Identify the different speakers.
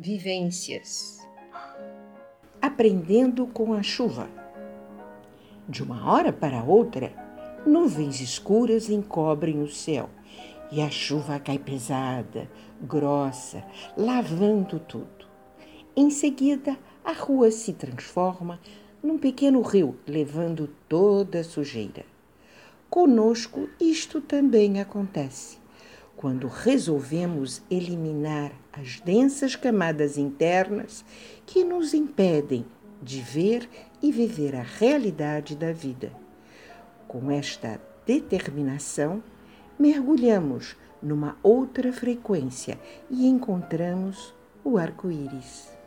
Speaker 1: Vivências. Aprendendo com a chuva. De uma hora para outra, nuvens escuras encobrem o céu e a chuva cai pesada, grossa, lavando tudo. Em seguida, a rua se transforma num pequeno rio, levando toda a sujeira. Conosco isto também acontece. Quando resolvemos eliminar as densas camadas internas que nos impedem de ver e viver a realidade da vida. Com esta determinação, mergulhamos numa outra frequência e encontramos o arco-íris.